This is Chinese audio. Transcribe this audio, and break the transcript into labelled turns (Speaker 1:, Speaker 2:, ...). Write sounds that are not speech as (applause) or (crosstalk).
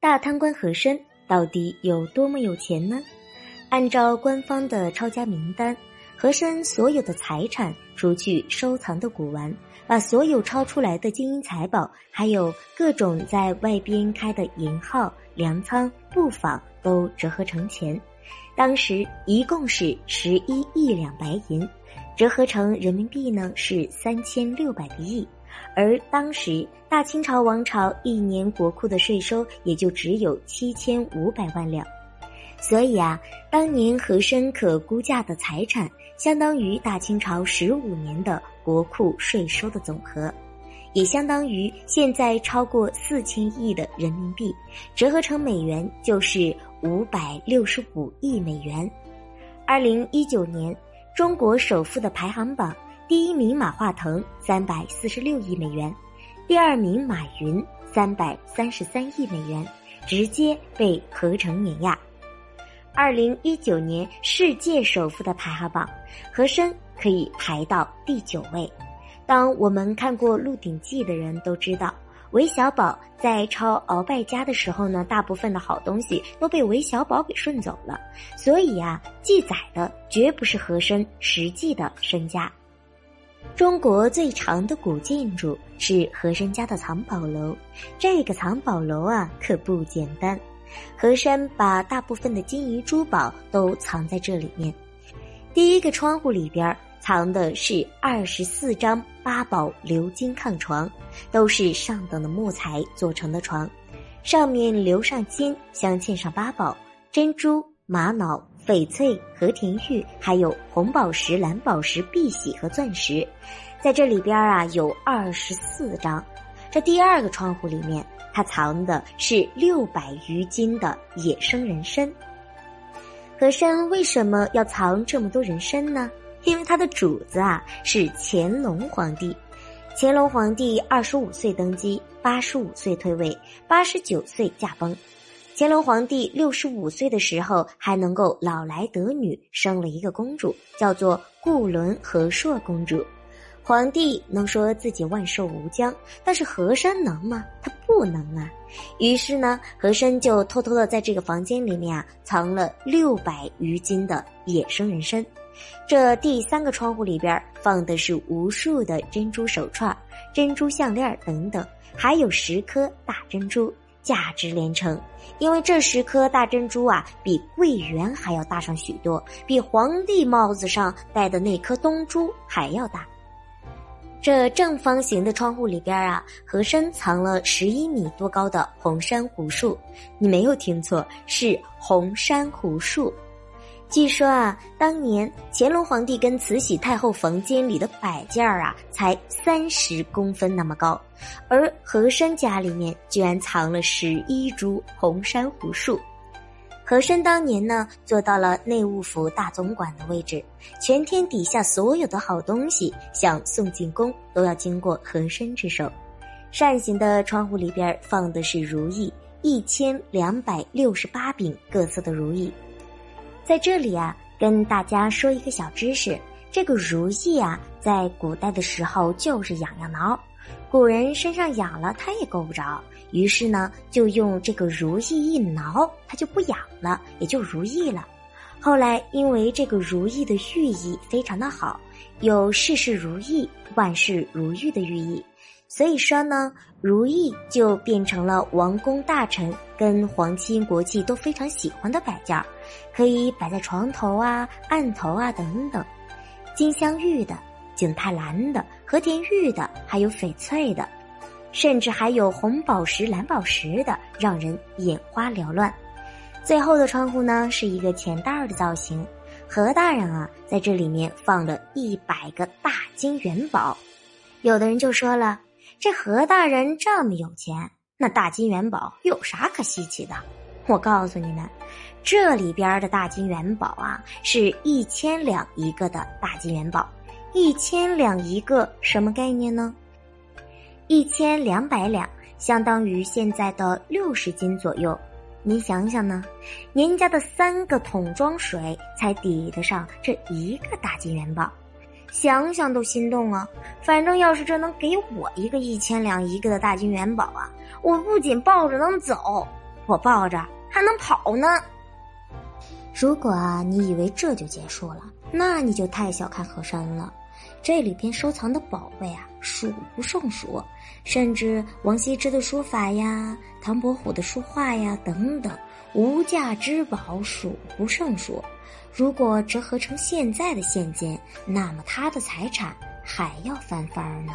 Speaker 1: 大贪官和珅到底有多么有钱呢？按照官方的抄家名单，和珅所有的财产，除去收藏的古玩，把所有抄出来的金银财宝，还有各种在外边开的银号、粮仓、布坊，都折合成钱。当时一共是十一亿两白银，折合成人民币呢是三千六百个亿。而当时大清朝王朝一年国库的税收也就只有七千五百万两。所以啊，当年和珅可估价的财产，相当于大清朝十五年的国库税收的总和，也相当于现在超过四千亿的人民币，折合成美元就是五百六十五亿美元。二零一九年，中国首富的排行榜，第一名马化腾三百四十六亿美元，第二名马云三百三十三亿美元，直接被合成碾压。二零一九年世界首富的排行榜，和珅可以排到第九位。当我们看过《鹿鼎记》的人都知道，韦小宝在抄鳌拜家的时候呢，大部分的好东西都被韦小宝给顺走了。所以呀，记载的绝不是和珅实际的身家。中国最长的古建筑是和珅家的藏宝楼，这个藏宝楼啊，可不简单。和珅把大部分的金银珠宝都藏在这里面。第一个窗户里边藏的是二十四张八宝鎏金炕床，都是上等的木材做成的床，上面鎏上金，镶嵌上八宝：珍珠、玛瑙、翡翠、和田玉，还有红宝石、蓝宝石、碧玺和钻石。在这里边啊，有二十四张。这第二个窗户里面。它藏的是六百余斤的野生人参。和珅为什么要藏这么多人参呢？因为他的主子啊是乾隆皇帝。乾隆皇帝二十五岁登基，八十五岁退位，八十九岁驾崩。乾隆皇帝六十五岁的时候还能够老来得女，生了一个公主，叫做固伦和硕公主。皇帝能说自己万寿无疆，但是和珅能吗？他不能啊。于是呢，和珅就偷偷的在这个房间里面啊，藏了六百余斤的野生人参。这第三个窗户里边放的是无数的珍珠手串、珍珠项链等等，还有十颗大珍珠，价值连城。因为这十颗大珍珠啊，比桂圆还要大上许多，比皇帝帽子上戴的那颗东珠还要大。这正方形的窗户里边啊，和珅藏了十一米多高的红珊瑚树。你没有听错，是红珊瑚树。据说啊，当年乾隆皇帝跟慈禧太后房间里的摆件儿啊，才三十公分那么高，而和珅家里面居然藏了十一株红珊瑚树。和珅当年呢，做到了内务府大总管的位置，全天底下所有的好东西想送进宫，都要经过和珅之手。扇形的窗户里边放的是如意，一千两百六十八柄各色的如意。在这里啊，跟大家说一个小知识：这个如意啊，在古代的时候就是痒痒挠，古人身上痒了，他也够不着。于是呢，就用这个如意一挠，它就不痒了，也就如意了。后来因为这个如意的寓意非常的好，有事事如意、万事如意的寓意，所以说呢，如意就变成了王公大臣跟皇亲国戚都非常喜欢的摆件儿，可以摆在床头啊、案头啊等等。金镶玉的、景泰蓝的、和田玉的，还有翡翠的。甚至还有红宝石、蓝宝石的，让人眼花缭乱。最后的窗户呢，是一个钱袋儿的造型。何大人啊，在这里面放了一百个大金元宝。有的人就说了：“这何大人这么有钱，那大金元宝有啥可稀奇的？” (laughs) 我告诉你们，这里边的大金元宝啊，是一千两一个的大金元宝。一千两一个，什么概念呢？一千两百两相当于现在的六十斤左右，你想想呢？您家的三个桶装水才抵得上这一个大金元宝，想想都心动啊！反正要是这能给我一个一千两一个的大金元宝啊，我不仅抱着能走，
Speaker 2: 我抱着，还能跑呢。
Speaker 1: 如果啊，你以为这就结束了，那你就太小看和珅了。这里边收藏的宝贝啊，数不胜数，甚至王羲之的书法呀、唐伯虎的书画呀等等，无价之宝数不胜数。如果折合成现在的现金，那么他的财产还要翻番呢。